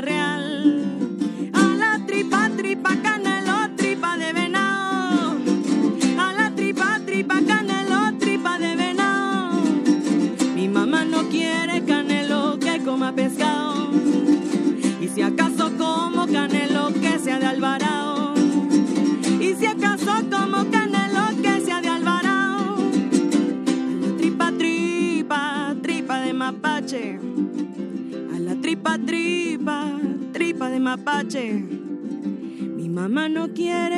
real. Mi mamá no quiere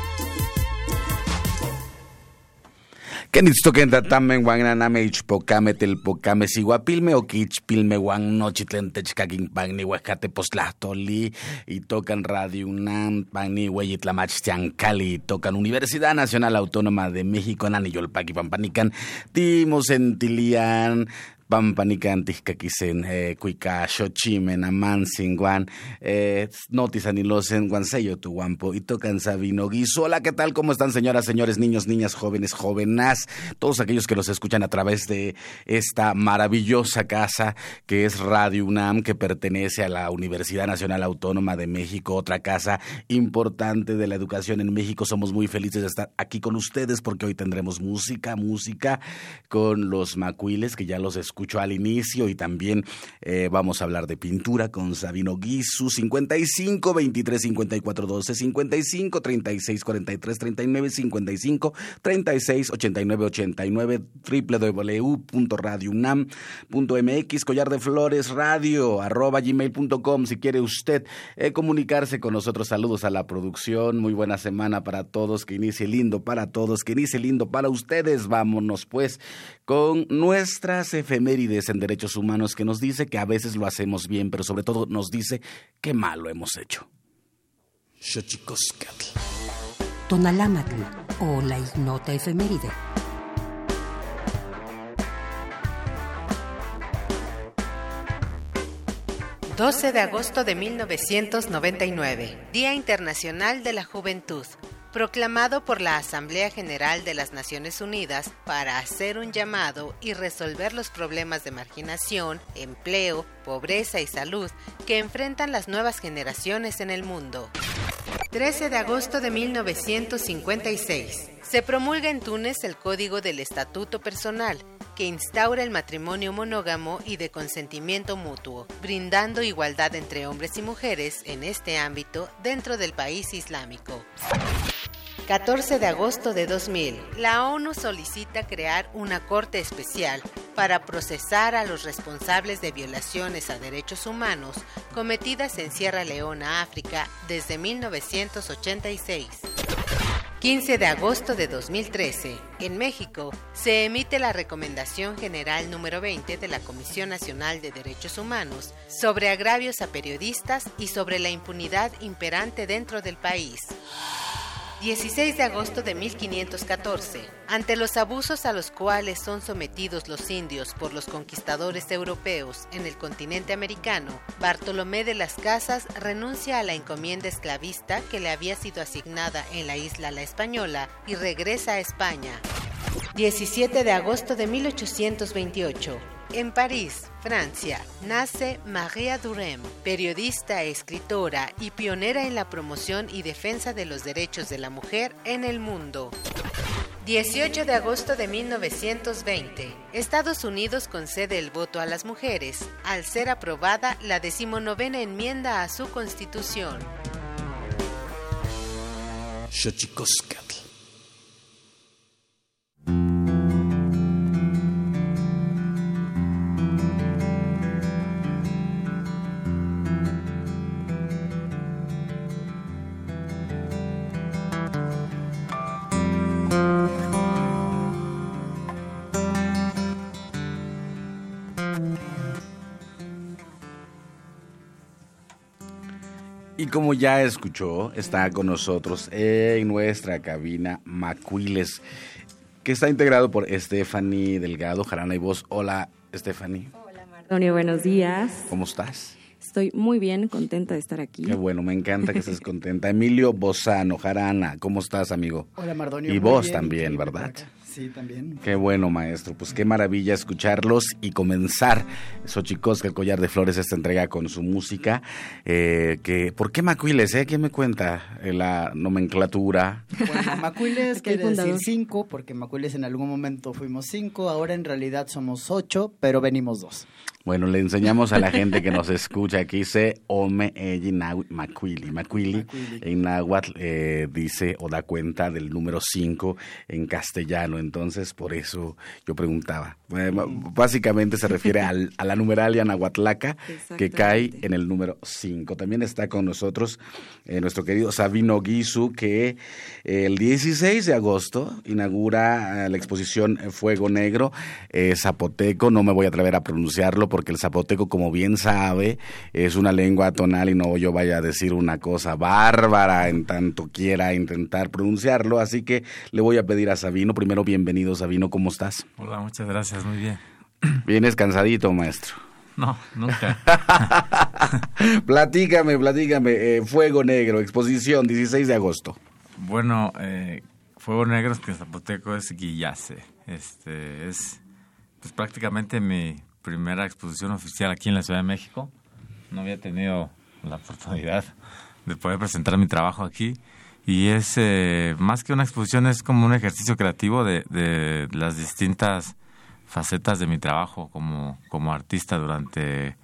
Kenitstoquenta tamen guananame ichpocame telpocame siguapilme o quichpilme guan nochitlen techcaquinpagni huescate postlahtoli y tocan Radio UNAM, pagni hueyitlamachtiancali, tocan Universidad Nacional Autónoma de México, naniyolpaqui pampanican, timos entilian, pampanikan tihkakisen eh, kuika xochimen amansin guan eh, notisanilosen guan sello tu guampo y tocan Sabino Guiso. Hola, ¿qué tal? ¿Cómo están señoras, señores, niños, niñas, jóvenes, jóvenes? Todos aquellos que los escuchan a través de esta maravillosa casa que es Radio UNAM, que pertenece a la Universidad Nacional Autónoma de México, otra casa importante de la educación en México. Somos muy felices de estar aquí con ustedes porque hoy tendremos música, música con los macuiles que ya los escuchan al inicio y también eh, vamos a hablar de pintura con Sabino Guisu, 55 23 54 12, 55 36 43 39, 55 36 89 89, www.radiounam.mx, collar de flores radio, arroba gmail.com, si quiere usted eh, comunicarse con nosotros. Saludos a la producción, muy buena semana para todos, que inicie lindo para todos, que inicie lindo para ustedes. Vámonos pues con nuestras efemérides en derechos humanos que nos dice que a veces lo hacemos bien, pero sobre todo nos dice qué mal lo hemos hecho. Tonalámatl o la ignota efeméride. ...12 de agosto de 1999... ...Día Internacional de la Juventud proclamado por la Asamblea General de las Naciones Unidas para hacer un llamado y resolver los problemas de marginación, empleo, pobreza y salud que enfrentan las nuevas generaciones en el mundo. 13 de agosto de 1956. Se promulga en Túnez el Código del Estatuto Personal, que instaura el matrimonio monógamo y de consentimiento mutuo, brindando igualdad entre hombres y mujeres en este ámbito dentro del país islámico. 14 de agosto de 2000, la ONU solicita crear una corte especial para procesar a los responsables de violaciones a derechos humanos cometidas en Sierra Leona, África, desde 1986. 15 de agosto de 2013, en México, se emite la Recomendación General número 20 de la Comisión Nacional de Derechos Humanos sobre agravios a periodistas y sobre la impunidad imperante dentro del país. 16 de agosto de 1514. Ante los abusos a los cuales son sometidos los indios por los conquistadores europeos en el continente americano, Bartolomé de las Casas renuncia a la encomienda esclavista que le había sido asignada en la isla La Española y regresa a España. 17 de agosto de 1828. En París, Francia, nace Maria Durem, periodista, escritora y pionera en la promoción y defensa de los derechos de la mujer en el mundo. 18 de agosto de 1920. Estados Unidos concede el voto a las mujeres al ser aprobada la decimonovena enmienda a su constitución. Y como ya escuchó, está con nosotros en nuestra cabina Macuiles, que está integrado por Stephanie Delgado, Jarana y Voz. Hola, Stephanie. Hola, Mardonio, buenos días. ¿Cómo estás? Estoy muy bien, contenta de estar aquí. Qué bueno, me encanta que estés contenta. Emilio Bozano, Jarana, ¿cómo estás, amigo? Hola, Mardonio. Y vos también, ¿verdad? Sí, también. Qué bueno, maestro. Pues qué maravilla escucharlos y comenzar Xochicosca, el collar de flores, esta entrega con su música. Eh, que, ¿Por qué Macuiles? Eh? ¿Quién me cuenta eh, la nomenclatura? Bueno, Macuiles quiere decir cinco, porque Macuiles en algún momento fuimos cinco, ahora en realidad somos ocho, pero venimos dos. Bueno, le enseñamos a la gente que nos escucha aquí, se Ome Eji Macuili. Macuili en náhuatl eh, dice o da cuenta del número 5 en castellano. Entonces, por eso yo preguntaba. Eh, básicamente se refiere al, a la numeralia nahuatlaca que cae en el número 5. También está con nosotros eh, nuestro querido Sabino Guisu, que el 16 de agosto inaugura la exposición Fuego Negro, zapoteco. No me voy a atrever a pronunciarlo porque el zapoteco, como bien sabe, es una lengua tonal y no yo vaya a decir una cosa bárbara en tanto quiera intentar pronunciarlo. Así que le voy a pedir a Sabino, primero bienvenido Sabino, ¿cómo estás? Hola, muchas gracias, muy bien. ¿Vienes cansadito, maestro? No, nunca. platícame, platícame. Eh, Fuego Negro, exposición, 16 de agosto. Bueno, eh, Fuego Negro es que Zapoteco es guillace. Este, es pues, prácticamente mi primera exposición oficial aquí en la Ciudad de México. No había tenido la oportunidad de poder presentar mi trabajo aquí. Y es eh, más que una exposición, es como un ejercicio creativo de, de las distintas facetas de mi trabajo como, como artista durante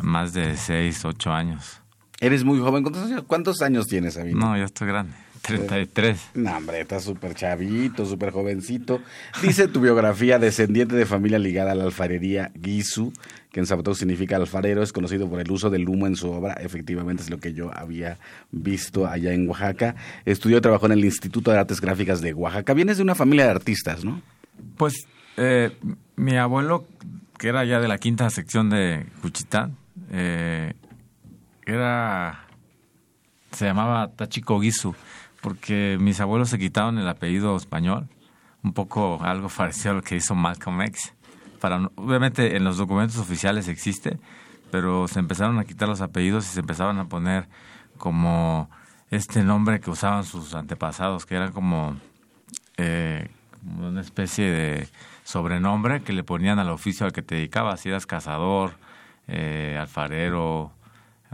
más de seis, ocho años. Eres muy joven. ¿Cuántos, años tienes, Sabino? No, yo estoy grande. 33. No, hombre, estás súper chavito, súper jovencito. Dice tu biografía, descendiente de familia ligada a la alfarería Gisu, que en zapoteco significa alfarero, es conocido por el uso del humo en su obra. Efectivamente es lo que yo había visto allá en Oaxaca. Estudió y trabajó en el Instituto de Artes Gráficas de Oaxaca. Vienes de una familia de artistas, ¿no? Pues eh, mi abuelo, que era ya de la quinta sección de Cuchitán, eh, era se llamaba Tachiko Gisu porque mis abuelos se quitaron el apellido español, un poco algo parecido a lo que hizo Malcolm X. Para, obviamente en los documentos oficiales existe, pero se empezaron a quitar los apellidos y se empezaron a poner como este nombre que usaban sus antepasados, que era como, eh, una especie de sobrenombre que le ponían al oficio al que te dedicabas, si eras cazador, eh, alfarero,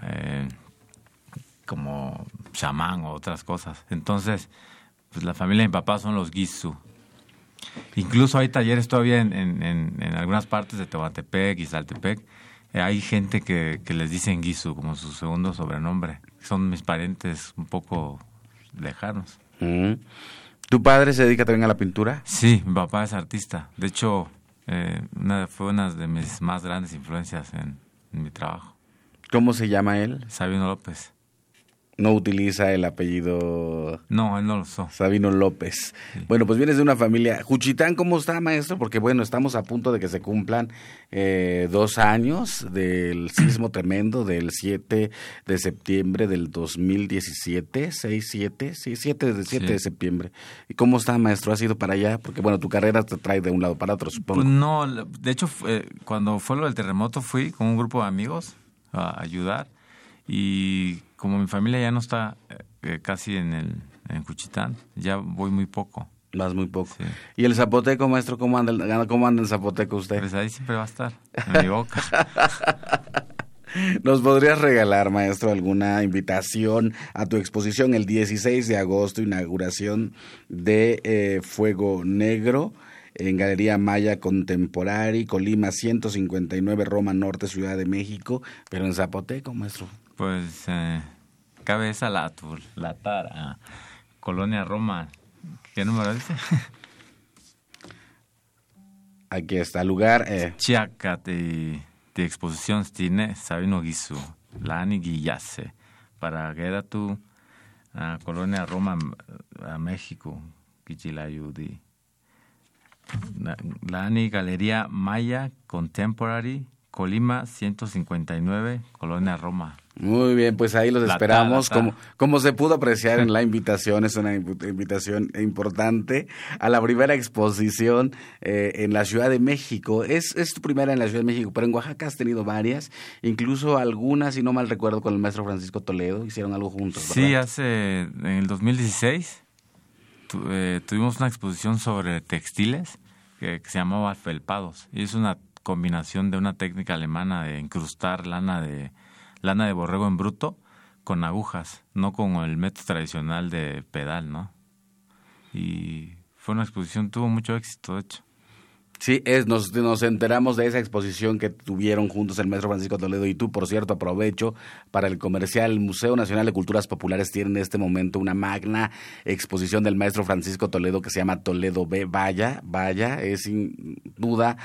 eh, como chamán o otras cosas. Entonces, pues la familia de mi papá son los Gisu. Incluso hay talleres todavía en, en, en, algunas partes de Tehuantepec y Saltepec. Eh, hay gente que, que les dicen Gisu como su segundo sobrenombre. Son mis parientes un poco lejanos. Mm. ¿Tu padre se dedica también a la pintura? Sí, mi papá es artista. De hecho, eh, una, fue una de mis más grandes influencias en, en mi trabajo. ¿Cómo se llama él? Sabino López no utiliza el apellido. No, él no lo usó. Sabino López. Bueno, pues vienes de una familia. Juchitán, ¿cómo está, maestro? Porque bueno, estamos a punto de que se cumplan eh, dos años del sismo tremendo del 7 de septiembre del 2017. 6, 7, sí, 7, de, 7 de septiembre. ¿Y cómo está, maestro? ¿Has ido para allá? Porque bueno, tu carrera te trae de un lado para otro, supongo. Pues no, de hecho, cuando fue lo del terremoto fui con un grupo de amigos a ayudar y como mi familia ya no está eh, eh, casi en el en Cuchitán, ya voy muy poco. Vas muy poco. ¿Y el zapoteco, maestro, cómo anda, cómo anda el zapoteco usted? Pues ahí siempre va a estar, en mi boca. ¿Nos podrías regalar, maestro, alguna invitación a tu exposición el 16 de agosto, inauguración de eh, Fuego Negro? en Galería Maya Contemporary, Colima 159, Roma Norte, Ciudad de México, pero en Zapoteco, maestro. Pues eh, Cabeza la, la Tara, Colonia Roma. ¿Qué número dice? Aquí está el lugar. Eh. Chiaca de, exposición tiene Sabino Gisu, Lani Guillase, para que tu a Colonia Roma, a México, Kichilayudi. Lani Galería Maya Contemporary, Colima 159, Colonia Roma. Muy bien, pues ahí los esperamos. Como, como se pudo apreciar en la invitación, es una invitación importante a la primera exposición eh, en la Ciudad de México. Es, es tu primera en la Ciudad de México, pero en Oaxaca has tenido varias, incluso algunas, si no mal recuerdo, con el maestro Francisco Toledo, hicieron algo juntos. Sí, hace, en el 2016 eh, tuvimos una exposición sobre textiles que, que se llamaba Felpados, y es una combinación de una técnica alemana de incrustar lana de lana de borrego en bruto con agujas, no con el método tradicional de pedal, ¿no? Y fue una exposición, tuvo mucho éxito, de hecho. Sí, es, nos, nos enteramos de esa exposición que tuvieron juntos el maestro Francisco Toledo y tú, por cierto, aprovecho para el comercial. El Museo Nacional de Culturas Populares tiene en este momento una magna exposición del maestro Francisco Toledo que se llama Toledo B. Vaya, vaya, es sin duda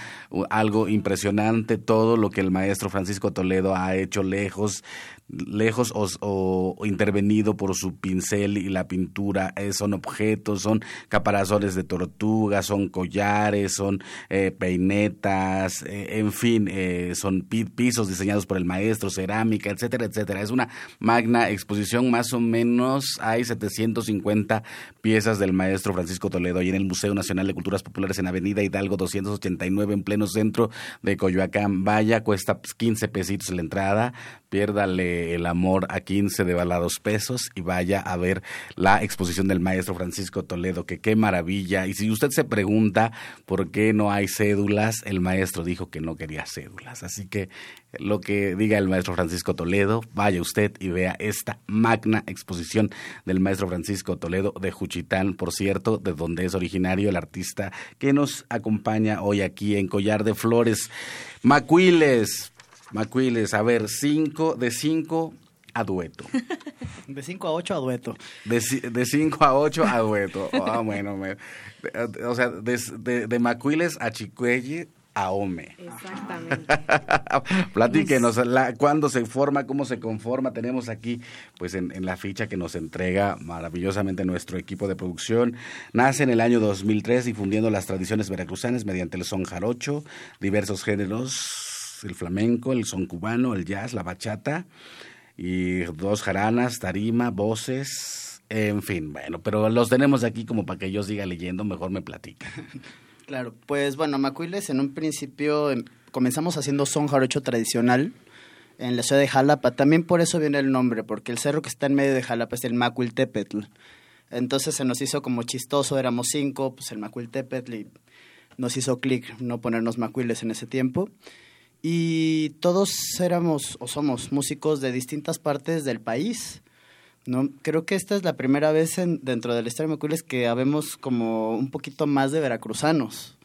algo impresionante todo lo que el maestro Francisco Toledo ha hecho lejos lejos o, intervenido por su pincel y la pintura. Eh, son objetos, son caparazones de tortuga, son collares, son eh, peinetas, eh, en fin, son pisos diseñados por el maestro, cerámica, etcétera, etcétera. Es una magna exposición, más o menos hay 750 piezas del maestro Francisco Toledo y en el Museo Nacional de Culturas Populares en Avenida Hidalgo 289 en pleno centro de Coyoacán. Vaya, cuesta 15 pesitos la entrada, piérdale el amor a 15 de balados pesos y vaya a ver la exposición del maestro Francisco Toledo, que qué maravilla. Y si usted se pregunta por qué no hay cédulas, el maestro dijo que no quería cédulas. Así que lo que diga el maestro Francisco Toledo, vaya usted y vea esta magna exposición del maestro Francisco Toledo de Juchitán, por cierto, de donde es originario el artista que nos acompaña hoy aquí en Collar de Flores. Macuiles, Macuiles, a ver, cinco, de cinco a dueto. De cinco a ocho a dueto. De, de cinco a ocho a dueto. Ah, bueno, o sea, de, de, Macuiles a Chicuelle a Ome. Exactamente. Platíquenos, la, cuándo se forma, cómo se conforma. Tenemos aquí, pues en, en, la ficha que nos entrega maravillosamente nuestro equipo de producción. Nace en el año 2003 difundiendo las tradiciones veracruzanas mediante el son jarocho, diversos géneros el flamenco, el son cubano, el jazz, la bachata y dos jaranas, tarima, voces, en fin, bueno, pero los tenemos aquí como para que yo siga leyendo, mejor me platica. Claro, pues bueno, Macuiles en un principio em, comenzamos haciendo son jarocho tradicional en la ciudad de Jalapa, también por eso viene el nombre, porque el cerro que está en medio de Jalapa es el Macuiltepetl. Entonces se nos hizo como chistoso, éramos cinco, pues el Macuiltepetl y nos hizo clic no ponernos Macuiles en ese tiempo y todos éramos o somos músicos de distintas partes del país. ¿no? Creo que esta es la primera vez en, dentro del Estadio Macuiles que habemos como un poquito más de veracruzanos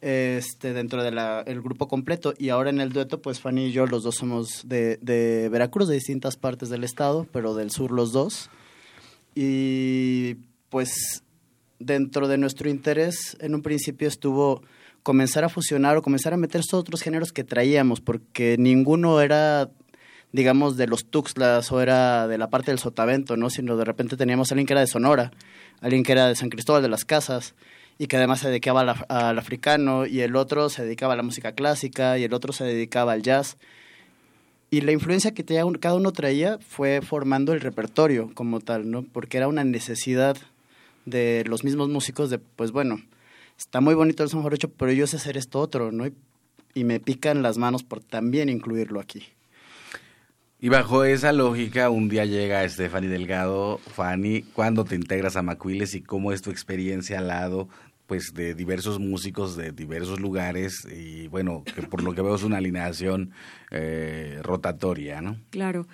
este, dentro del grupo completo. Y ahora en el dueto, pues Fanny y yo, los dos somos de, de Veracruz, de distintas partes del estado, pero del sur los dos. Y pues dentro de nuestro interés, en un principio estuvo comenzar a fusionar o comenzar a meter estos otros géneros que traíamos, porque ninguno era, digamos, de los Tuxtlas o era de la parte del Sotavento, ¿no? Sino de repente teníamos a alguien que era de Sonora, alguien que era de San Cristóbal de las Casas y que además se dedicaba al, africano y el otro se dedicaba a la música clásica y el otro se dedicaba al jazz. Y la influencia que cada uno traía fue formando el repertorio como tal, ¿no? Porque era una necesidad de los mismos músicos de, pues bueno, está muy bonito el son jarocho, pero yo sé hacer esto otro, ¿no? Y, me pican las manos por también incluirlo aquí. Y bajo esa lógica, un día llega Stephanie Delgado. Fanny, ¿cuándo te integras a Macuiles y cómo es tu experiencia al lado pues de diversos músicos de diversos lugares y bueno, que por lo que veo es una alineación eh, rotatoria, ¿no? Claro.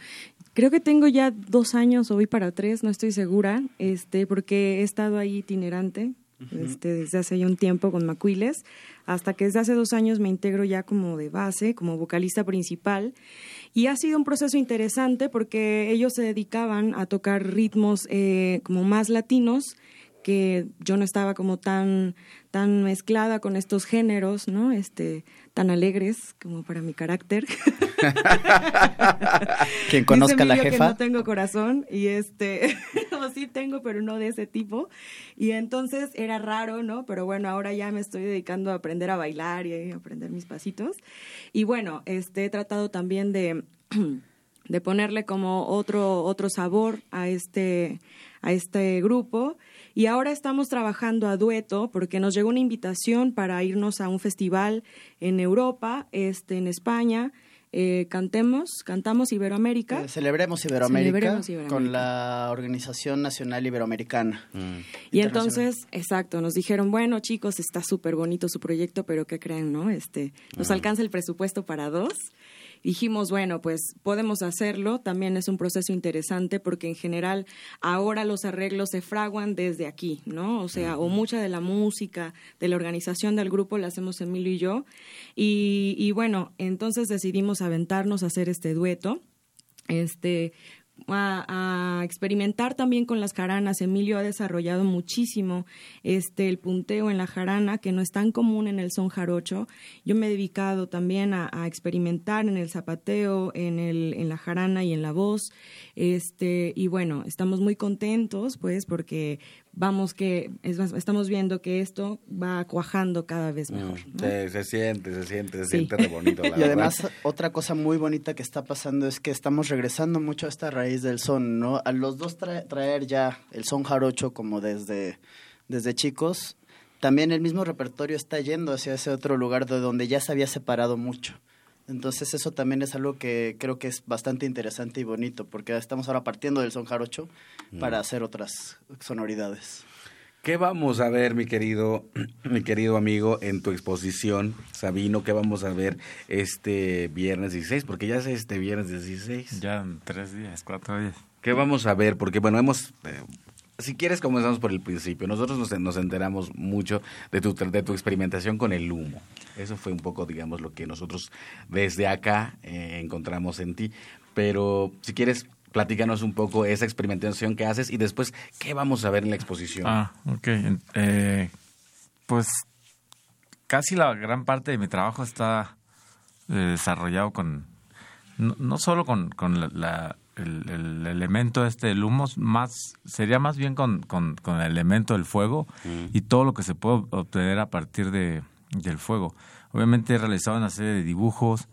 Creo que tengo ya dos años o voy para tres, no estoy segura, este, porque he estado ahí itinerante este, desde hace ya un tiempo con Macuiles, hasta que desde hace dos años me integro ya como de base, como vocalista principal. Y ha sido un proceso interesante porque ellos se dedicaban a tocar ritmos eh, como más latinos que yo no estaba como tan, tan mezclada con estos géneros, ¿no? Este, tan alegres como para mi carácter. Quien conozca a la jefa. Que no tengo corazón y este, o sí tengo, pero no de ese tipo. Y entonces era raro, ¿no? Pero bueno, ahora ya me estoy dedicando a aprender a bailar y a aprender mis pasitos. Y bueno, este, he tratado también de de ponerle como otro otro sabor a este a este grupo y ahora estamos trabajando a dueto porque nos llegó una invitación para irnos a un festival en Europa, este, en España. Eh, cantemos, cantamos Iberoamérica. Eh, celebremos, Iberoamérica con la Organización Nacional Iberoamericana. Mm. Y entonces, exacto, nos dijeron, bueno chicos, está súper bonito su proyecto, pero ¿qué creen, no? Este, nos mm. alcanza el presupuesto para dos dijimos, bueno, pues podemos hacerlo, también es un proceso interesante porque en general ahora los arreglos se fraguan desde aquí, ¿no? O sea, o mucha de la música, de la organización del grupo la hacemos Emilio y yo. Y, y bueno, entonces decidimos aventarnos a hacer este dueto. Este, a, experimentar también con las jaranas. Emilio ha desarrollado muchísimo este el punteo en la jarana, que no es tan común en el son jarocho. Yo me he dedicado también a, experimentar en el zapateo, en, el, en la jarana y en la voz. Este, y bueno, estamos muy contentos, pues, porque vamos que estamos viendo que esto va cuajando cada vez mm, mejor. se siente, se siente, se siente re bonito. y además, otra cosa muy bonita que está pasando es que estamos regresando mucho a esta raíz del son, ¿no? A los dos traer ya el son jarocho como desde, desde chicos, también el mismo repertorio está yendo hacia ese otro lugar de donde ya se había separado mucho. Entonces eso también es algo que creo que es bastante interesante y bonito, porque estamos ahora partiendo del son jarocho para mm. hacer otras sonoridades. ¿Qué vamos a ver, mi querido, mi querido amigo, en tu exposición, Sabino? ¿Qué vamos a ver este viernes 16? Porque ya es este viernes 16. Ya en tres días, cuatro días. ¿Qué vamos a ver? Porque, bueno, hemos eh, si quieres, comenzamos por el principio. Nosotros nos, enteramos mucho de tu, de tu experimentación con el humo. Eso fue un poco, digamos, lo que nosotros desde acá eh, encontramos en ti. Pero si quieres, platícanos un poco esa experimentación que haces y después, ¿qué vamos a ver en la exposición? Ah, ok. Eh, pues casi la gran parte de mi trabajo está eh, desarrollado con, no, solo con, la el, elemento este del humo más sería más bien con, con, el elemento del fuego mm. y todo lo que se puede obtener a partir de, del fuego. Obviamente he realizado una serie de dibujos,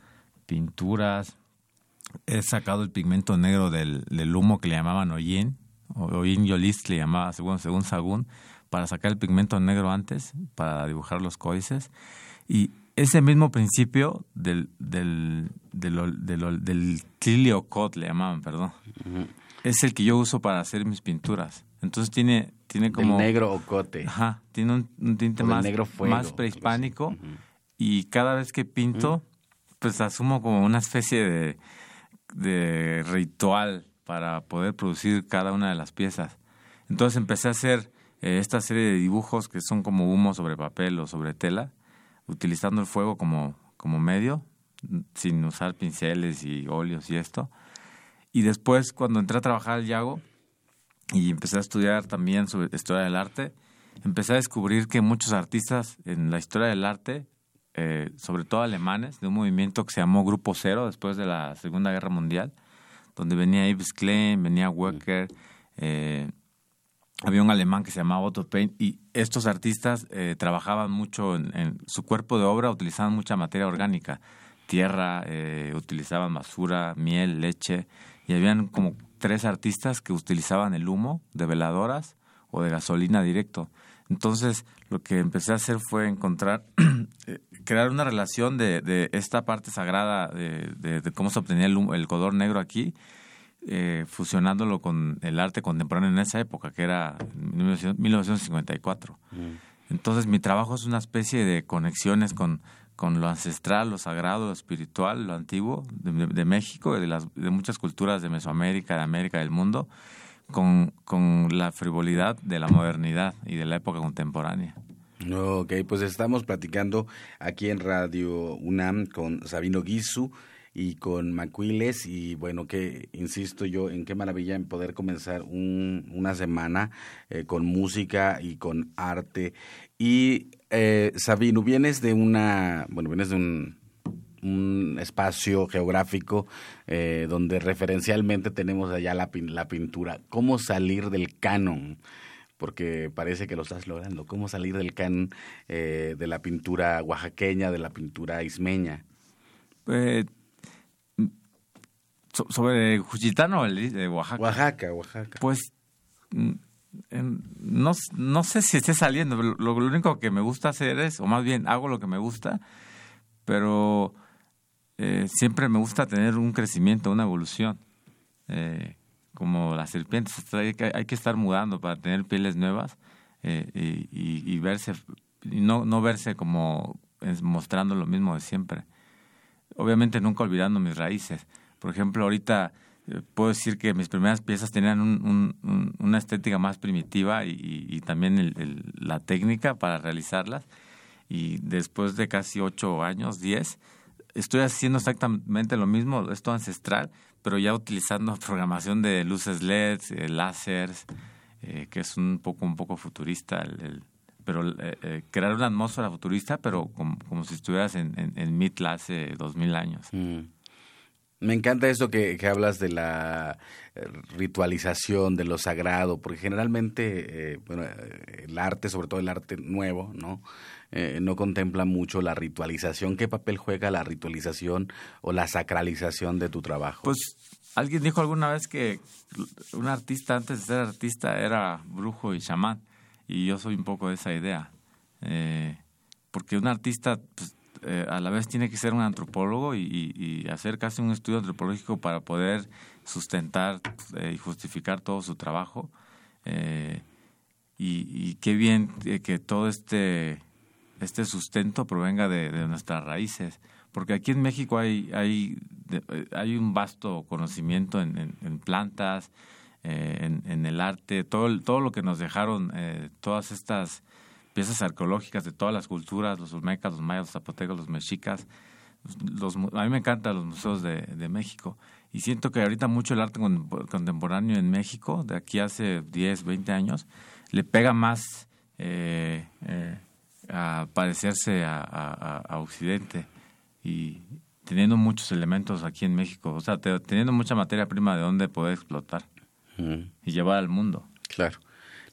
pinturas, he sacado el pigmento negro del, del humo que le llamaban hollín, o hollín yolis le llamaba según, según Sagún, para sacar el pigmento negro antes, para dibujar los códices. Y ese mismo principio del, del, del, del, del le llamaban, perdón, es el que yo uso para hacer mis pinturas. Entonces tiene, tiene como... El negro ocote. Ajá, tiene un, tinte más, más prehispánico. Y cada vez que pinto, pues asumo como una especie de, de ritual para poder producir cada una de las piezas. Entonces empecé a hacer eh, esta serie de dibujos que son como humo sobre papel o sobre tela utilizando el fuego como, como medio, sin usar pinceles y óleos y esto. Y después, cuando entré a trabajar al Yago y empecé a estudiar también sobre historia del arte, empecé a descubrir que muchos artistas en la historia del arte, eh, sobre todo alemanes, de un movimiento que se llamó Grupo Cero después de la Segunda Guerra Mundial, donde venía Yves Klein, venía Wecker, eh, había un alemán que se llamaba Otto Pain y estos artistas eh, trabajaban mucho en, su cuerpo de obra, utilizaban mucha materia orgánica, tierra, eh, utilizaban basura, miel, leche y habían como tres artistas que utilizaban el humo de veladoras o de gasolina directo. Entonces lo que empecé a hacer fue encontrar, eh, crear una relación de, de esta parte sagrada de, de, cómo se obtenía el, el color negro aquí eh, fusionándolo con el arte contemporáneo en esa época, que era 1954. Mm. Entonces mi trabajo es una especie de conexiones con, con lo ancestral, lo sagrado, lo espiritual, lo antiguo de, México, de, las, de muchas culturas de Mesoamérica, de América, del mundo, con, con la frivolidad de la modernidad y de la época contemporánea. Ok, pues estamos platicando aquí en Radio UNAM con Sabino Guisu, y con Macuiles y bueno, que insisto yo en qué maravilla en poder comenzar un, una semana eh, con música y con arte. Y eh, Sabino, vienes de una, bueno, vienes de un, un espacio geográfico eh, donde referencialmente tenemos allá la, la pintura. ¿Cómo salir del canon? porque parece que lo estás logrando. ¿Cómo salir del canon eh, de la pintura oaxaqueña, de la pintura ismeña? Eh, sobre Juchitán o el de Oaxaca. Oaxaca, Oaxaca. Pues mm, no, no sé si esté saliendo. Lo, lo, único que me gusta hacer es, o más bien hago lo que me gusta, pero eh, siempre me gusta tener un crecimiento, una evolución. Eh, como las serpientes, hay que, hay que estar mudando para tener pieles nuevas eh, y, y, verse, y no, no verse como mostrando lo mismo de siempre obviamente nunca olvidando mis raíces. Por ejemplo, ahorita eh, puedo decir que mis primeras piezas tenían una estética más primitiva y, también la técnica para realizarlas. Y después de casi ocho años, diez, estoy haciendo exactamente lo mismo, esto ancestral, pero ya utilizando programación de luces LEDs, eh, láseres, eh, que es un poco un poco futurista, el, pero eh, crear una atmósfera futurista, pero como, si estuvieras en, en, en hace dos mil años. Mm. Me encanta eso que, que, hablas de la ritualización, de lo sagrado, porque generalmente, bueno, el arte, sobre todo el arte nuevo, ¿no? Eh, no contempla mucho la ritualización. ¿Qué papel juega la ritualización o la sacralización de tu trabajo? Pues alguien dijo alguna vez que un artista antes de ser artista era brujo y chamán, y yo soy un poco de esa idea. Eh, porque un artista pues, eh, a la vez tiene que ser un antropólogo y, hacer casi un estudio antropológico para poder sustentar y justificar todo su trabajo. y, qué bien que todo este este sustento provenga de, nuestras raíces. Porque aquí en México hay, hay, hay un vasto conocimiento en, plantas, eh, en, el arte, todo, todo lo que nos dejaron eh, todas estas piezas arqueológicas de todas las culturas, los olmecas, los mayas, los zapotecos, los mexicas. Los, a mí me encantan los museos de, de México y siento que ahorita mucho el arte contemporáneo en México, de aquí hace 10, 20 años, le pega más eh, eh, a parecerse a, Occidente y teniendo muchos elementos aquí en México, o sea, teniendo mucha materia prima de donde poder explotar y llevar al mundo. Claro.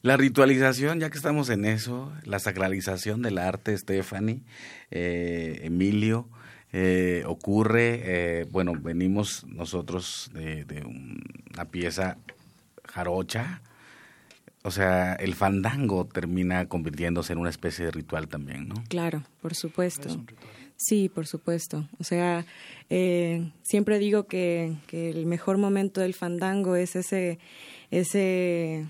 La ritualización, ya que estamos en eso, la sacralización del arte, Stephanie, eh, Emilio, eh, ocurre, eh, bueno, venimos nosotros de, de una pieza jarocha, o sea, el fandango termina convirtiéndose en una especie de ritual también, ¿no? Claro, por supuesto. Sí, por supuesto. O sea, eh, siempre digo que, que, el mejor momento del fandango es ese, ese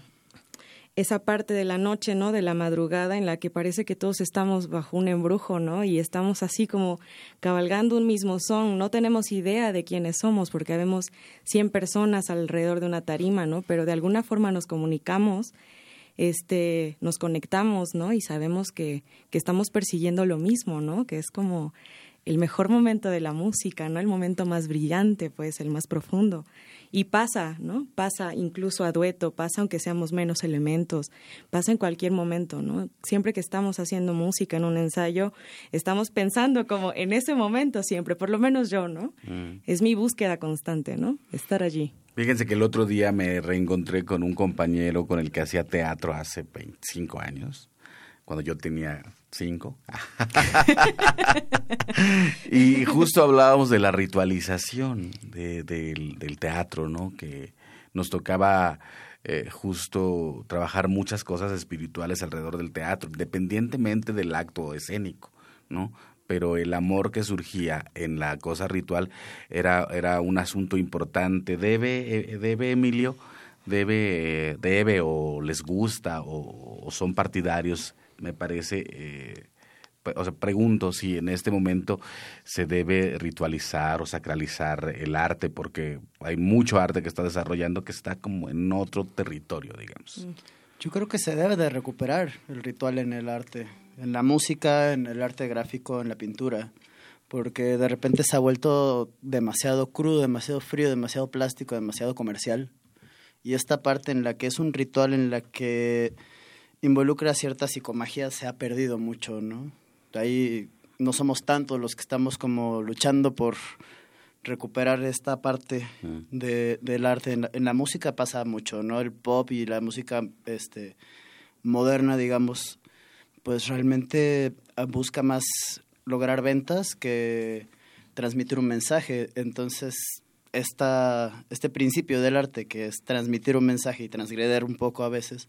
esa parte de la noche, ¿no? De la madrugada en la que parece que todos estamos bajo un embrujo, ¿no? Y estamos así como cabalgando un mismo son. No tenemos idea de quiénes somos porque vemos 100 personas alrededor de una tarima, ¿no? Pero de alguna forma nos comunicamos, este, nos conectamos, ¿no? Y sabemos que, que estamos persiguiendo lo mismo, ¿no? Que es como el mejor momento de la música, ¿no? El momento más brillante, pues, el más profundo. Y pasa, ¿no? Pasa incluso a dueto, pasa aunque seamos menos elementos, pasa en cualquier momento, ¿no? Siempre que estamos haciendo música en un ensayo, estamos pensando como en ese momento siempre, por lo menos yo, ¿no? Mm. Es mi búsqueda constante, ¿no? Estar allí. Fíjense que el otro día me reencontré con un compañero con el que hacía teatro hace 25 años, cuando yo tenía cinco. y justo hablábamos de la ritualización del, teatro, ¿no? Que nos tocaba eh, justo trabajar muchas cosas espirituales alrededor del teatro, independientemente del acto escénico, ¿no? Pero el amor que surgía en la cosa ritual era, era un asunto importante. ¿Debe, eh, debe Emilio? ¿Debe, debe o les gusta o son partidarios me parece, eh, o sea, pregunto si en este momento se debe ritualizar o sacralizar el arte, porque hay mucho arte que está desarrollando que está como en otro territorio, digamos. Mm. Yo creo que se debe de recuperar el ritual en el arte, en la música, en el arte gráfico, en la pintura, porque de repente se ha vuelto demasiado crudo, demasiado frío, demasiado plástico, demasiado comercial. Y esta parte en la que es un ritual en la que involucra cierta psicomagia se ha perdido mucho, ¿no? Ahí no somos tantos los que estamos como luchando por recuperar esta parte mm. de, del arte. En la, música pasa mucho, ¿no? El pop y la música este, moderna, digamos, pues realmente busca más lograr ventas que transmitir un mensaje. Entonces, esta, este principio del arte, que es transmitir un mensaje y transgreder un poco a veces,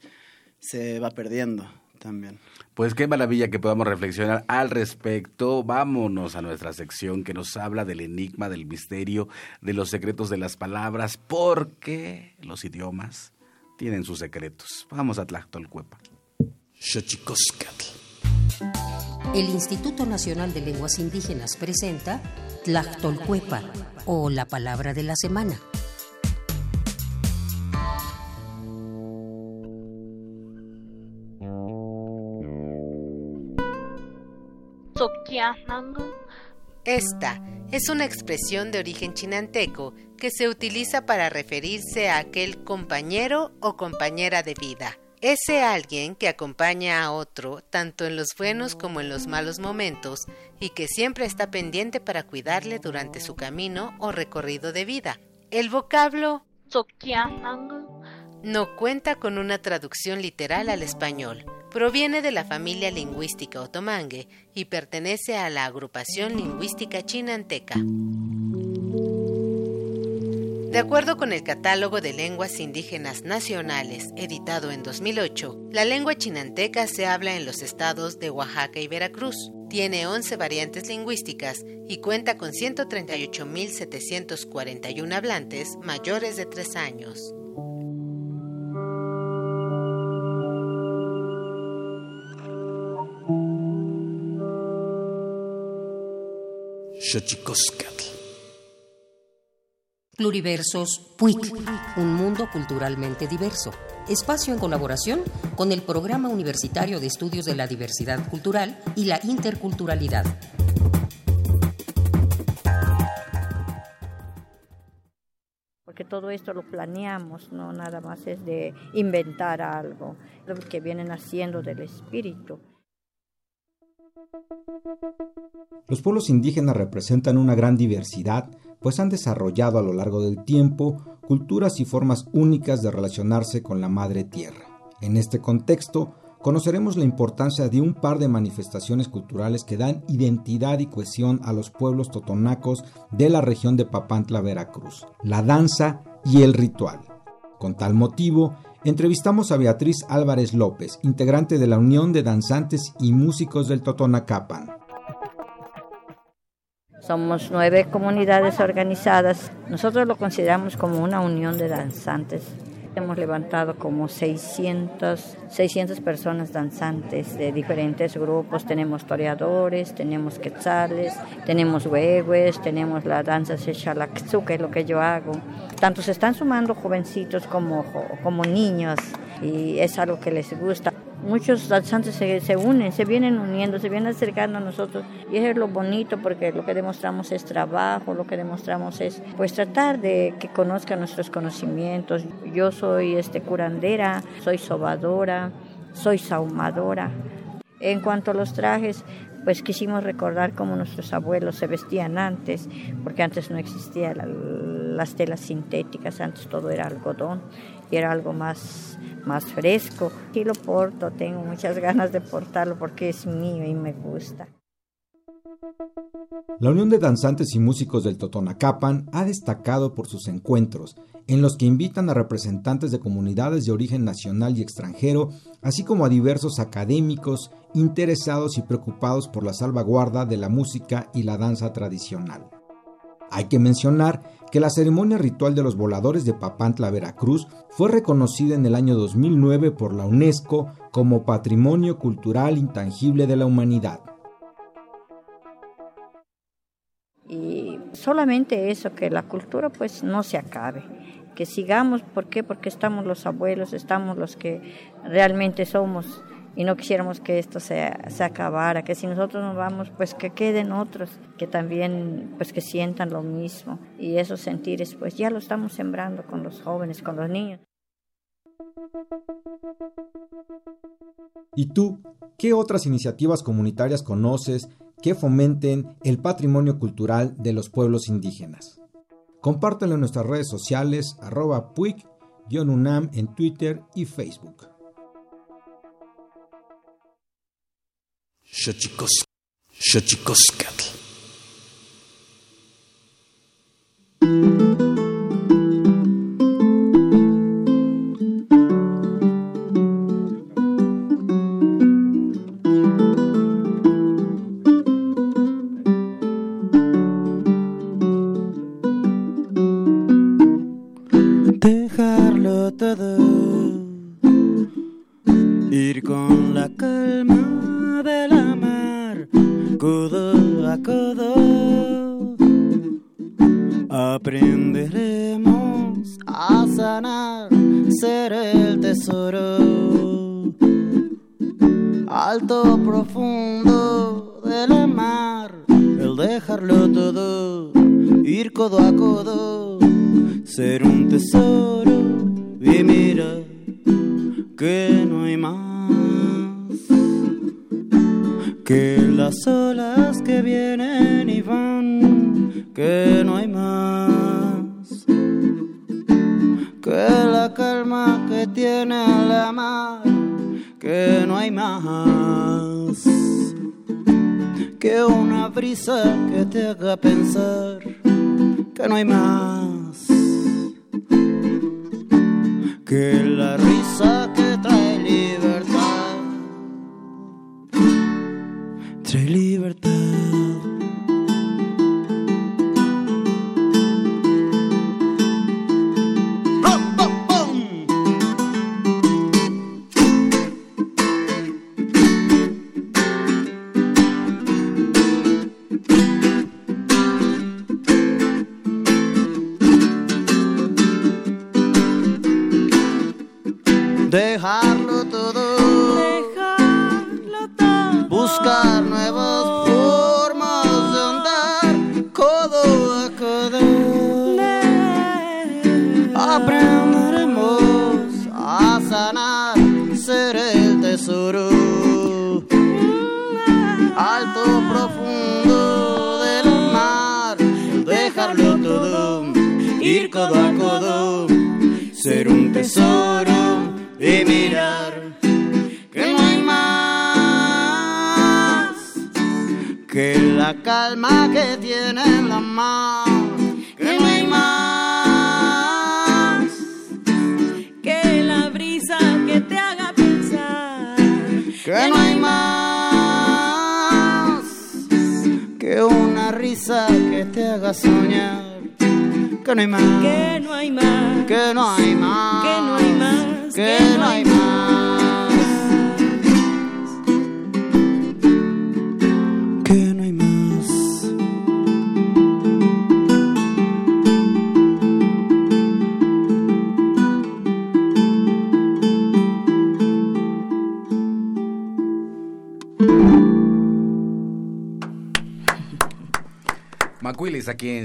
se va perdiendo también. Pues qué maravilla que podamos reflexionar al respecto. Vámonos a nuestra sección que nos habla del enigma, del misterio, de los secretos de las palabras, porque los idiomas tienen sus secretos. Vamos a Tlactolcuepa. El Instituto Nacional de Lenguas Indígenas presenta Tlachtolcuepa o la palabra de la semana. Esta es una expresión de origen chinanteco que se utiliza para referirse a aquel compañero o compañera de vida. Ese alguien que acompaña a otro tanto en los buenos como en los malos momentos y que siempre está pendiente para cuidarle durante su camino o recorrido de vida. El vocablo no cuenta con una traducción literal al español. Proviene de la familia lingüística otomangue y pertenece a la agrupación lingüística chinanteca. De acuerdo con el Catálogo de Lenguas Indígenas Nacionales, editado en 2008, la lengua chinanteca se habla en los estados de Oaxaca y Veracruz. Tiene 11 variantes lingüísticas y cuenta con 138.741 hablantes mayores de 3 años. Pluriversos PUIC, un mundo culturalmente diverso. Espacio en colaboración con el Programa Universitario de Estudios de la Diversidad Cultural y la Interculturalidad. Porque todo esto lo planeamos, no nada más es de inventar algo, lo que vienen haciendo del espíritu. Los pueblos indígenas representan una gran diversidad, pues han desarrollado a lo largo del tiempo culturas y formas únicas de relacionarse con la madre tierra. En este contexto, conoceremos la importancia de un par de manifestaciones culturales que dan identidad y cohesión a los pueblos totonacos de la región de Papantla, Veracruz, la danza y el ritual. Con tal motivo, entrevistamos a Beatriz Álvarez López, integrante de la Unión de Danzantes y Músicos del Totonacapan. Somos nueve comunidades organizadas. Nosotros lo consideramos como una unión de danzantes. Hemos levantado como 600, 600 personas danzantes de diferentes grupos. Tenemos toreadores, tenemos quetzales, tenemos huehues, tenemos la danza Sechalaxu, que es lo que yo hago. Tanto se están sumando jovencitos como, como niños y es algo que les gusta muchos danzantes se, unen, se vienen uniendo, se vienen acercando a nosotros y eso es lo bonito porque lo que demostramos es trabajo, lo que demostramos es pues tratar de que conozcan nuestros conocimientos. Yo soy este curandera, soy sobadora, soy saumadora. En cuanto a los trajes, pues quisimos recordar cómo nuestros abuelos se vestían antes, porque antes no existían las telas sintéticas, antes todo era algodón era algo más más fresco. Y lo porto, tengo muchas ganas de portarlo porque es mío y me gusta. La Unión de Danzantes y Músicos del Totonacapan ha destacado por sus encuentros, en los que invitan a representantes de comunidades de origen nacional y extranjero, así como a diversos académicos interesados y preocupados por la salvaguarda de la música y la danza tradicional. Hay que mencionar que la ceremonia ritual de los voladores de Papantla, Veracruz, fue reconocida en el año 2009 por la UNESCO como Patrimonio Cultural Intangible de la Humanidad. Y solamente eso, que la cultura pues no se acabe, que sigamos, ¿por qué? Porque estamos los abuelos, estamos los que realmente somos y no quisiéramos que esto se, se, acabara, que si nosotros nos vamos, pues que queden otros que también, pues que sientan lo mismo. Y esos sentires, pues ya lo estamos sembrando con los jóvenes, con los niños. ¿Y tú, qué otras iniciativas comunitarias conoces que fomenten el patrimonio cultural de los pueblos indígenas? Compártelo en nuestras redes sociales, arroba puic-unam en Twitter y Facebook. Xochicoscatl.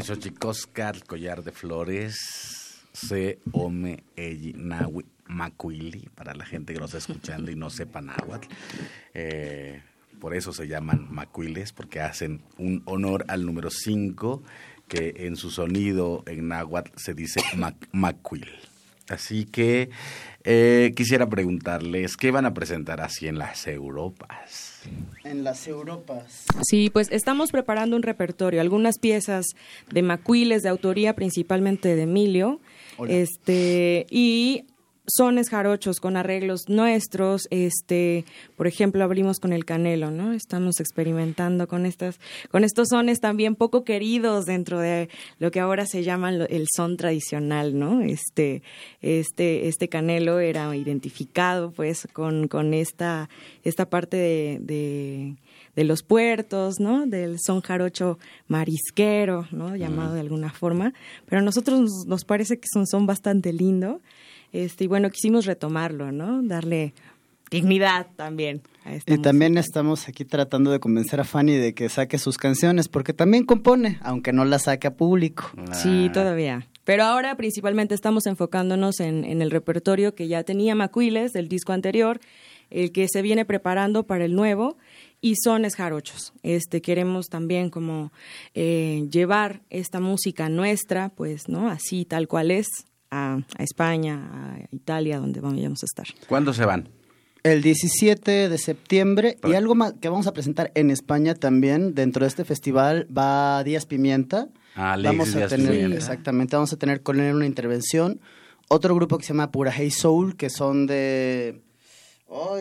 Xochicoscar, Collar de Flores. Se ome nahui macuili, para la gente que nos está escuchando y no sepa náhuatl. Eh, por eso se llaman macuiles, porque hacen un honor al número 5, que en su sonido en náhuatl se dice mac- macuil. Así que eh, quisiera preguntarles, ¿qué van a presentar así en las Europas? En las Europas. Sí, pues estamos preparando un repertorio, algunas piezas de macuiles de autoría principalmente de Emilio, Hola. este y sones jarochos con arreglos nuestros, este, por ejemplo, abrimos con el canelo, ¿no? Estamos experimentando con estas con estos sones también poco queridos dentro de lo que ahora se llama el son tradicional, ¿no? Este este este canelo era identificado pues con con esta esta parte de, de de los puertos, ¿no? Del son jarocho marisquero, ¿no? Llamado de alguna forma. Pero a nosotros nos, nos parece que es un son bastante lindo. Este, y bueno, quisimos retomarlo, ¿no? Darle dignidad también a esta Y también estamos aquí tratando de convencer a Fanny de que saque sus canciones, porque también compone, aunque no las saque a público. Sí, todavía. Pero ahora principalmente estamos enfocándonos en, en el repertorio que ya tenía Macuiles del disco anterior, el que se viene preparando para el nuevo y sones jarochos. Este queremos también como eh, llevar esta música nuestra, pues, ¿no? Así tal cual es a, a España, a Italia, donde vamos a estar. ¿Cuándo se van? El 17 de septiembre y algo más que vamos a presentar en España también dentro de este festival va Díaz Pimienta. Ah, vamos a Díaz tener Pimienta. exactamente, vamos a tener con él una intervención. Otro grupo que se llama Pura Hey Soul que son de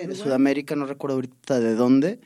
de Sudamérica, no recuerdo ahorita de dónde.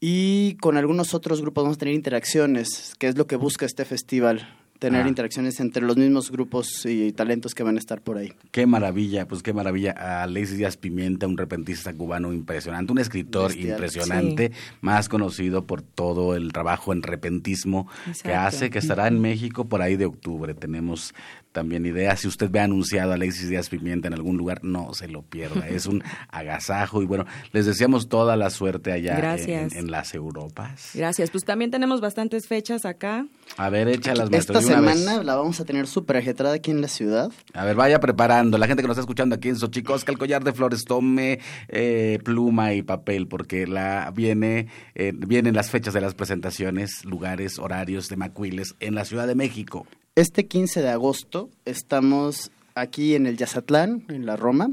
Y con algunos otros grupos vamos a tener interacciones, que es lo que busca este festival. Tener Ah. interacciones entre los mismos grupos y talentos que van a estar por ahí. Qué maravilla, pues qué maravilla. A Alexis Díaz Pimienta, un repentista cubano impresionante, un escritor Bestial. impresionante, más conocido por todo el trabajo en repentismo que hace, que estará en México por ahí de octubre. Tenemos también ideas. Si usted ve anunciado a Alexis Díaz Pimienta en algún lugar, no se lo pierda. Es un agasajo y bueno, les deseamos toda la suerte allá en, Gracias. en las Europas. Gracias. Pues también tenemos bastantes fechas acá. A ver, échalas, maestro, Esta vez. semana la vamos a tener súper agitada aquí en la ciudad. A ver, vaya preparando. La gente que nos está escuchando aquí en Xochicosca, el collar de flores, tome eh, pluma y papel, porque la viene eh, vienen las fechas de las presentaciones, lugares, horarios de Macuiles en la Ciudad de México. Este 15 de agosto estamos aquí en el Yazatlán, en la Roma,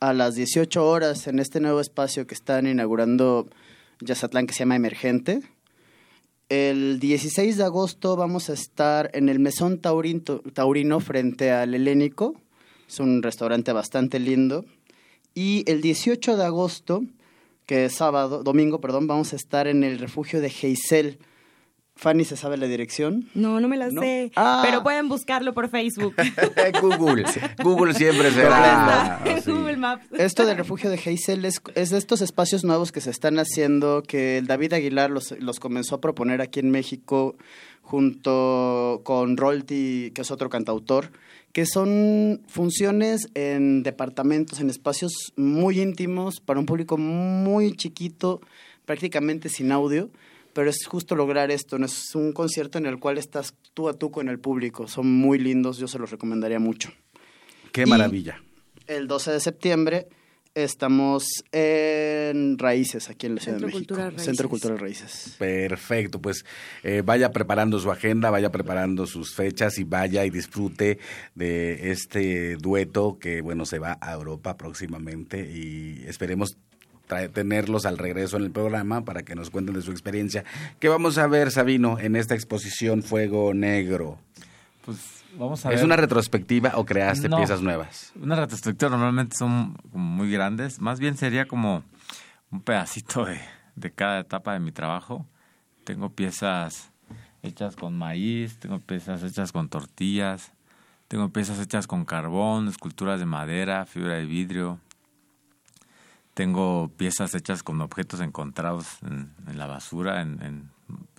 a las 18 horas en este nuevo espacio que están inaugurando Yazatlán que se llama Emergente. El 16 de agosto vamos a estar en el Mesón Taurinto- Taurino frente al Helénico. Es un restaurante bastante lindo. Y el 18 de agosto, que es sábado, domingo, perdón, vamos a estar en el refugio de Geisel. Fanny, ¿se sabe la dirección? No, no me las No. sé. Ah. Pero pueden buscarlo por Facebook. Google. Google siempre será. En sí. Google Maps. Esto del refugio de Heysel es, es de estos espacios nuevos que se están haciendo, que el David Aguilar los, los comenzó a proponer aquí en México junto con Rolti, que es otro cantautor, que son funciones en departamentos, en espacios muy íntimos, para un público muy chiquito, prácticamente sin audio, pero es justo lograr esto, no es un concierto en el cual estás tú a tú con el público, son muy lindos, yo se los recomendaría mucho. Qué Y- maravilla. El 12 de septiembre estamos en Raíces, aquí en la Ciudad Centro de México. Cultural Raíces. Centro Cultural Raíces. Perfecto, pues eh, vaya preparando su agenda, vaya preparando sus fechas y vaya y disfrute de este dueto que, bueno, se va a Europa próximamente y esperemos trae- tenerlos al regreso en el programa para que nos cuenten de su experiencia. ¿Qué vamos a ver, Sabino, en esta exposición Fuego Negro? Pues vamos a ver. ¿Es una retrospectiva o creaste No. piezas nuevas? Una retrospectiva normalmente son muy grandes. Más bien sería como un pedacito de, de cada etapa de mi trabajo. Tengo piezas hechas con maíz, tengo piezas hechas con tortillas, tengo piezas hechas con carbón, esculturas de madera, fibra de vidrio. Tengo piezas hechas con objetos encontrados en, en la basura, en, en-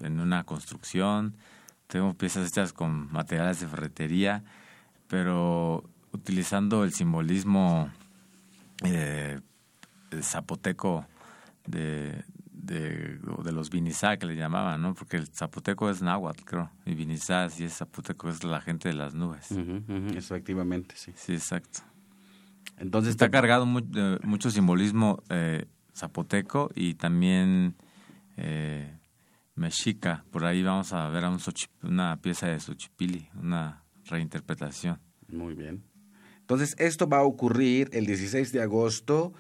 en una construcción. Tengo piezas hechas con materiales de ferretería, pero utilizando el simbolismo eh, zapoteco de, de, de los vinizá que le llamaban, ¿no? Porque el zapoteco es náhuatl, creo, y vinizá, si es zapoteco, es la gente de las nubes. Ujú, ujú, efectivamente, sí. Sí, exacto. Entonces Está cargado mu- de mucho simbolismo eh, zapoteco y también eh, mexica. Por ahí vamos a ver a un Xochi- una pieza de Xochipili, una reinterpretación. Muy bien. Entonces, esto va a ocurrir el 16 de agosto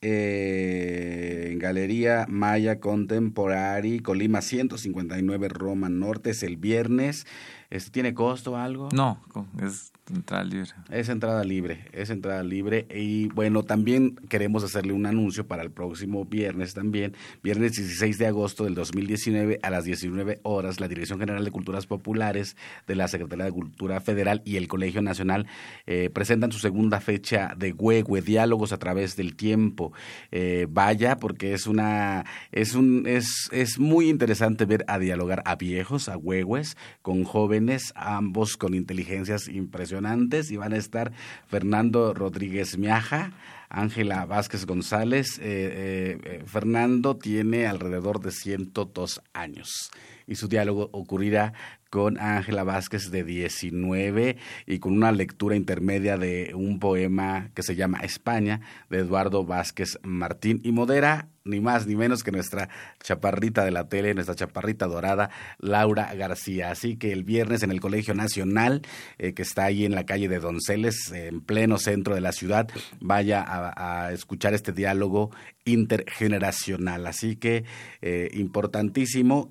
eh, en Galería Maya Contemporary, Colima 159, Roma Norte, es el viernes. Este, ¿Tiene costo o algo? No, es entrada libre. Es entrada libre, es entrada libre. Y bueno, también queremos hacerle un anuncio para el próximo viernes también, viernes 16 de agosto del 2019 a las 19 horas, la Dirección General de Culturas Populares de la Secretaría de Cultura Federal y el Colegio Nacional eh, presentan su segunda fecha de Huehue, Diálogos a través del tiempo. Eh, vaya, porque es una, es un, es, es muy interesante ver a dialogar a viejos, a huehues, con jóvenes, ambos con inteligencias impresionantes, y van a estar Fernando Rodríguez Miaja, Ángela Vázquez González. eh, eh, eh, Fernando tiene alrededor de 102 años y su diálogo ocurrirá con Ángela Vázquez de 19 y con una lectura intermedia de un poema que se llama España de Eduardo Vázquez Martín y modera ni más ni menos que nuestra chaparrita de la tele, nuestra chaparrita dorada, Laura García. Así que el viernes en el Colegio Nacional, eh, que está ahí en la calle de Donceles, en pleno centro de la ciudad, vaya a, escuchar este diálogo intergeneracional. Así que eh, importantísimo.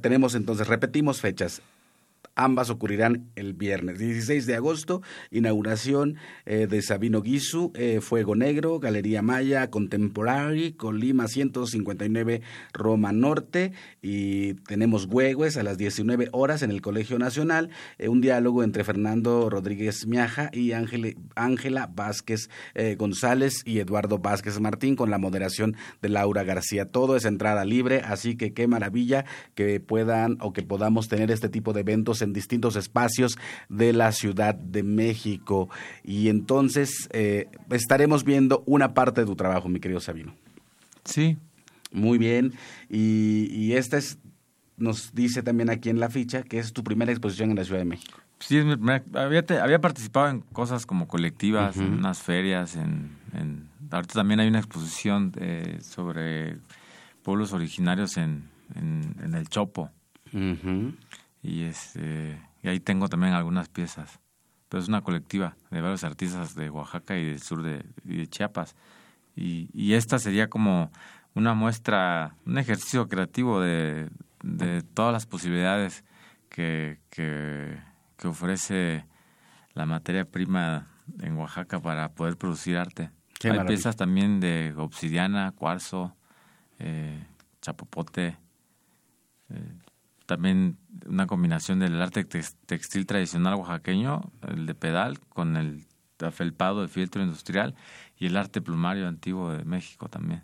Tenemos entonces, repetimos fechas. Ambas ocurrirán el viernes 16 de agosto, inauguración eh, de Sabino Guisu, eh, Fuego Negro, Galería Maya, Contemporary, Colima 159, Roma Norte, y tenemos Huehues a las 19 horas en el Colegio Nacional, eh, un diálogo entre Fernando Rodríguez Miaja y Ángela Vázquez González y Eduardo Vázquez Martín con la moderación de Laura García. Todo es entrada libre, así que qué maravilla que puedan o que podamos tener este tipo de eventos en distintos espacios de la Ciudad de México. Y entonces eh, estaremos viendo una parte de tu trabajo, mi querido Sabino. Sí. Muy bien. Y, y esta es, nos dice también aquí en la ficha que es tu primera exposición en la Ciudad de México. Sí, había, había participado en cosas como colectivas, en unas ferias, en, en, ahorita también hay una exposición eh, sobre pueblos originarios en, en, el Chopo y este y ahí tengo también algunas piezas. Pero es una colectiva de varios artistas de Oaxaca y del sur de, de Chiapas. Y, y, esta sería como una muestra un ejercicio creativo de, de todas las posibilidades que, que, que ofrece la materia prima en Oaxaca para poder producir arte. Hay piezas también de obsidiana cuarzo eh, chapopote eh, también una combinación del arte textil tradicional oaxaqueño, el de pedal, con el afelpado de fieltro industrial y el arte plumario antiguo de México también.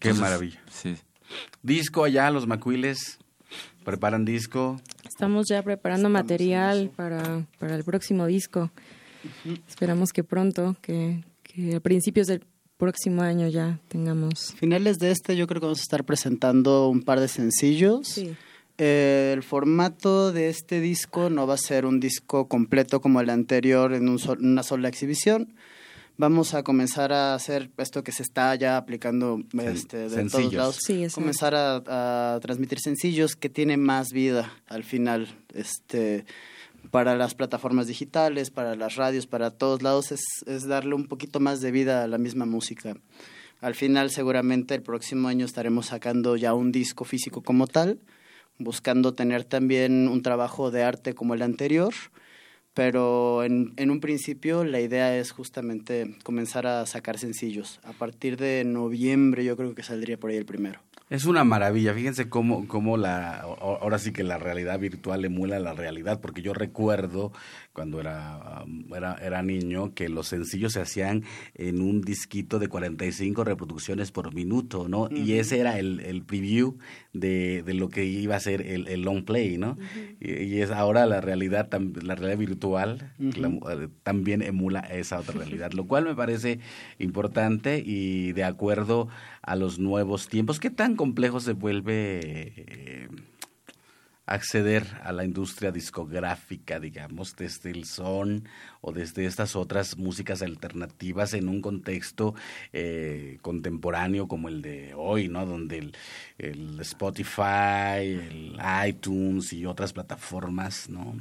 Qué maravilla. Sí. Disco allá, los macuiles, preparan disco. Estamos ya preparando material para, para el próximo disco. Esperamos que pronto, que, que a principios del próximo año ya tengamos. Finales de este yo creo que vamos a estar presentando un par de sencillos. Sí. Eh, el formato de este disco no va a ser un disco completo como el anterior en una sola exhibición. Vamos a comenzar a hacer esto que se está ya aplicando este, de todos lados. comenzar a, a, transmitir sencillos que tienen más vida al final. Este, para las plataformas digitales, para las radios, para todos lados, es, es darle un poquito más de vida a la misma música. Al final, seguramente el próximo año estaremos sacando ya un disco físico como tal buscando tener también un trabajo de arte como el anterior, pero en, en un principio la idea es justamente comenzar a sacar sencillos. A partir de noviembre yo creo que saldría por ahí el primero. Es una maravilla, fíjense cómo, cómo la, ahora sí que la realidad virtual emula la realidad, porque yo recuerdo cuando era, era, era niño que los sencillos se hacían en un disquito de 45 reproducciones por minuto, ¿no? Y ese era el, el preview de, de, lo que iba a ser el, el long play, ¿no? y, es ahora la realidad, la realidad virtual eh, también emula esa otra realidad, lo cual me parece importante y de acuerdo a los nuevos tiempos. ¿Qué tan complejo se vuelve eh, acceder a la industria discográfica, digamos, desde el son o desde estas otras músicas alternativas en un contexto eh, contemporáneo como el de hoy, ¿no? Donde el, el, Spotify, el iTunes y otras plataformas, ¿no?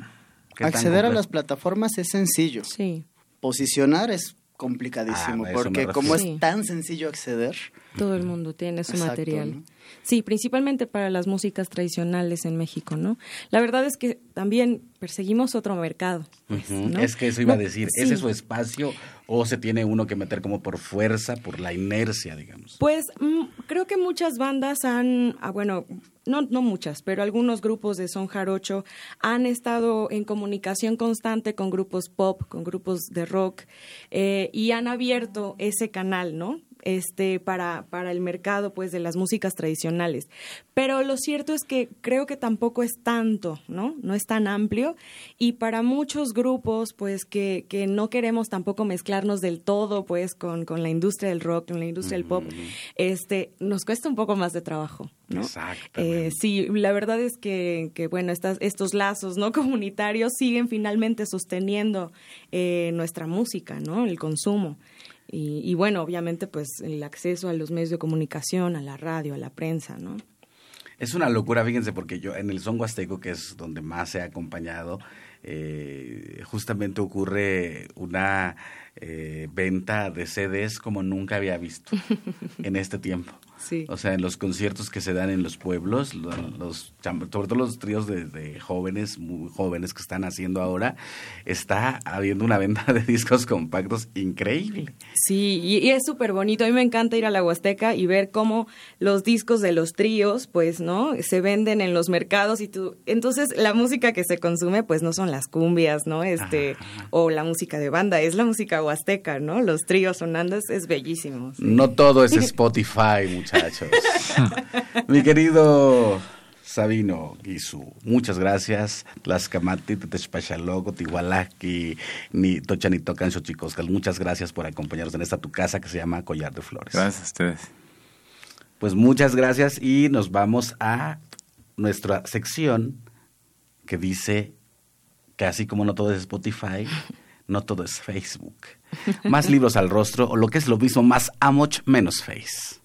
Acceder a las plataformas es sencillo. Sí. Posicionar es complicadísimo, ah, porque como es tan sencillo acceder. Todo el mundo tiene su material. Sí, principalmente para las músicas tradicionales en México, ¿no? La verdad es que también perseguimos otro mercado. Pues, es que eso iba a decir, ¿ese es su espacio o se tiene uno que meter como por fuerza, por la inercia, digamos? Pues mm, creo que muchas bandas han, ah, bueno, no, no muchas, pero algunos grupos de son jarocho han estado en comunicación constante con grupos pop, con grupos de rock, eh, y han abierto ese canal, ¿no? Este, para, para el mercado pues, de las músicas tradicionales. Pero lo cierto es que creo que tampoco es tanto, ¿no? No es tan amplio. Y para muchos grupos, pues, que, que no queremos tampoco mezclarnos del todo, pues, con, con la industria del rock, con la industria del pop, este, nos cuesta un poco más de trabajo, ¿no? Eh, sí, la verdad es que, que bueno, estas, estos lazos, ¿no? Comunitarios siguen finalmente sosteniendo eh, nuestra música, ¿no? El consumo. Y, bueno, obviamente, pues el acceso a los medios de comunicación, a la radio, a la prensa, ¿no? Es una locura, fíjense, porque yo en el son huasteco, que es donde más se ha acompañado, eh, justamente ocurre una eh, venta de CDs como nunca había visto en este tiempo. O sea, en los conciertos que se dan en los pueblos, los, sobre todo los tríos de, jóvenes, muy jóvenes que están haciendo ahora, está habiendo una venta de discos compactos increíble. Sí, y, es súper bonito. A mí me encanta ir a la Huasteca y ver cómo los discos de los tríos, pues, ¿no? Se venden en los mercados y tú... Entonces, la música que se consume, pues, no son las cumbias, ¿no? Este, o la música de banda, es la música huasteca, ¿no? Los tríos sonando es, bellísimo. No todo es Spotify, muchachos. Mi querido Sabino Gisu, muchas gracias. Las Camati, Tetechpachalogo, Tihualaki, ni Tocan chicos. Muchas gracias por acompañarnos en esta tu casa que se llama Collar de Flores. Gracias a ustedes. Pues muchas gracias y nos vamos a nuestra sección que dice que así como no todo es Spotify, no todo es Facebook. Más libros al rostro, o lo que es lo mismo, más Amoch, menos Face.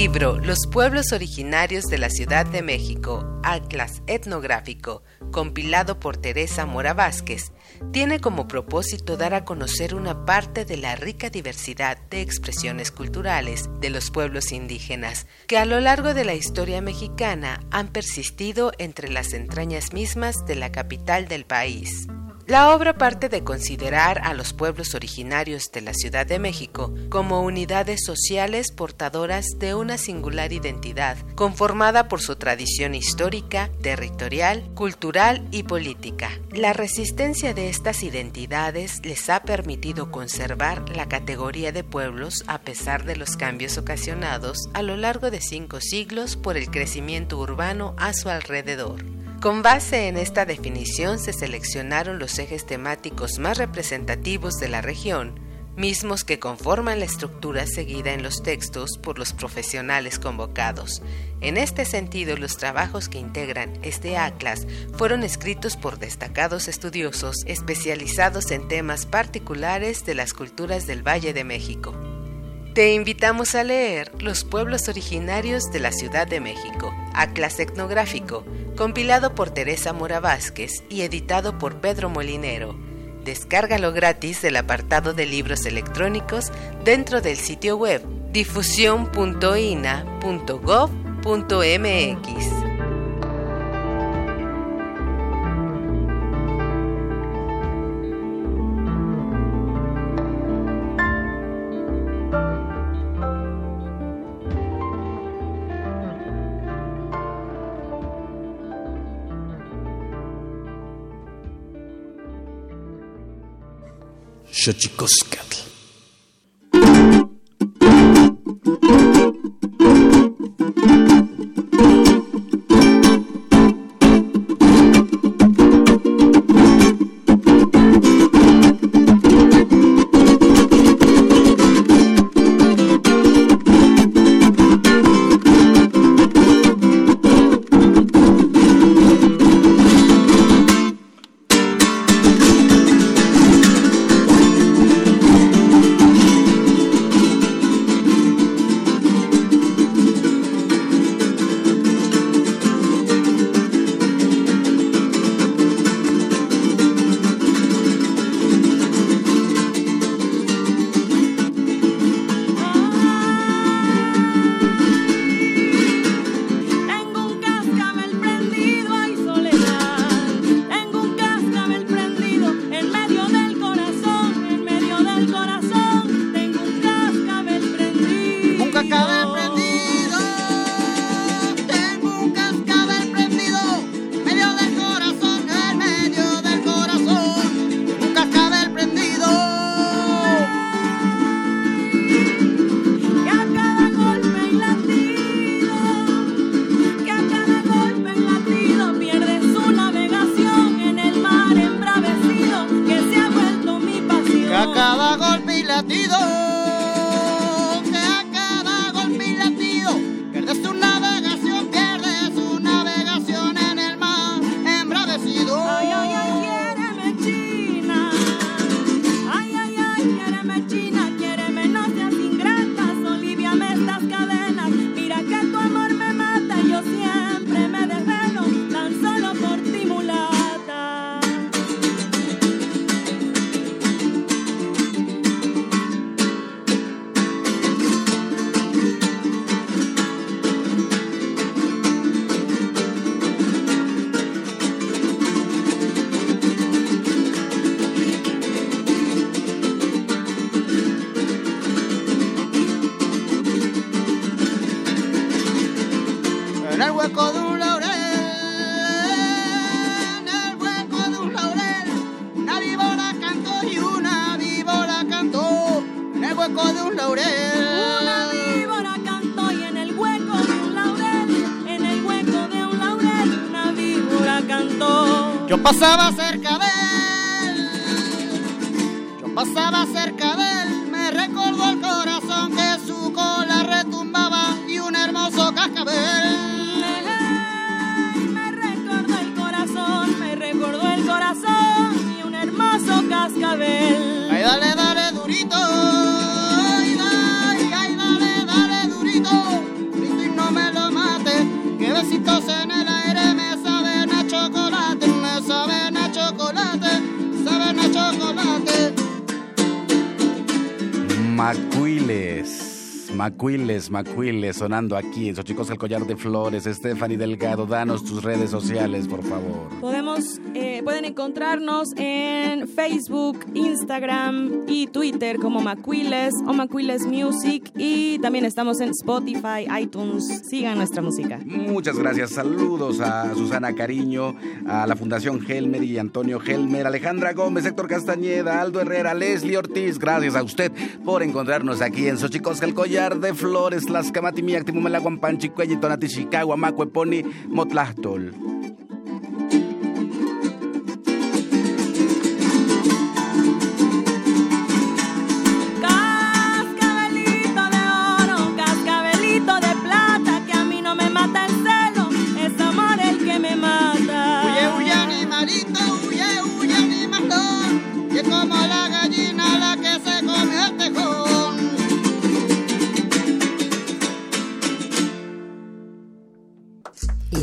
Libro Los pueblos originarios de la Ciudad de México, Atlas Etnográfico, compilado por Teresa Mora Vázquez, tiene como propósito dar a conocer una parte de la rica diversidad de expresiones culturales de los pueblos indígenas que a lo largo de la historia mexicana han persistido entre las entrañas mismas de la capital del país. La obra parte de considerar a los pueblos originarios de la Ciudad de México como unidades sociales portadoras de una singular identidad, conformada por su tradición histórica, territorial, cultural y política. La resistencia de estas identidades les ha permitido conservar la categoría de pueblos a pesar de los cambios ocasionados a lo largo de cinco siglos por el crecimiento urbano a su alrededor. Con base en esta definición se seleccionaron los ejes temáticos más representativos de la región, mismos que conforman la estructura seguida en los textos por los profesionales convocados. En este sentido, los trabajos que integran este atlas fueron escritos por destacados estudiosos especializados en temas particulares de las culturas del Valle de México. Te invitamos a leer Los pueblos originarios de la Ciudad de México, Atlas Etnográfico, compilado por Teresa Mora Vázquez y editado por Pedro Molinero. Descárgalo gratis del apartado de libros electrónicos dentro del sitio web difusión.ina.gov.mx. Xochicoscatl. Pasaba cerca de él, yo pasaba cerca de él, me recordó el corazón que su cola retumbaba y un hermoso cascabel. Me recordó el corazón, me recordó el corazón y un hermoso cascabel. Ay, dale, dale, Macuiles. Macuiles, Macuiles, sonando aquí en Xochicos el Collar de Flores. Stephanie Delgado, danos tus redes sociales, por favor. Podemos, eh, pueden encontrarnos en Facebook, Instagram y Twitter como Macuiles o Macuiles Music y también estamos en Spotify, iTunes. Sigan nuestra música. Muchas gracias. Saludos a Susana Cariño, a la Fundación Helmer y Antonio Helmer, Alejandra Gómez, Héctor Castañeda, Aldo Herrera, Leslie Ortiz. Gracias a usted por encontrarnos aquí en Xochicosca el Collar de Flores, Las Camatimiac, Timumelaguampan, Chicuelli, Tonati, Chicago, Macueponi, Motlachtol.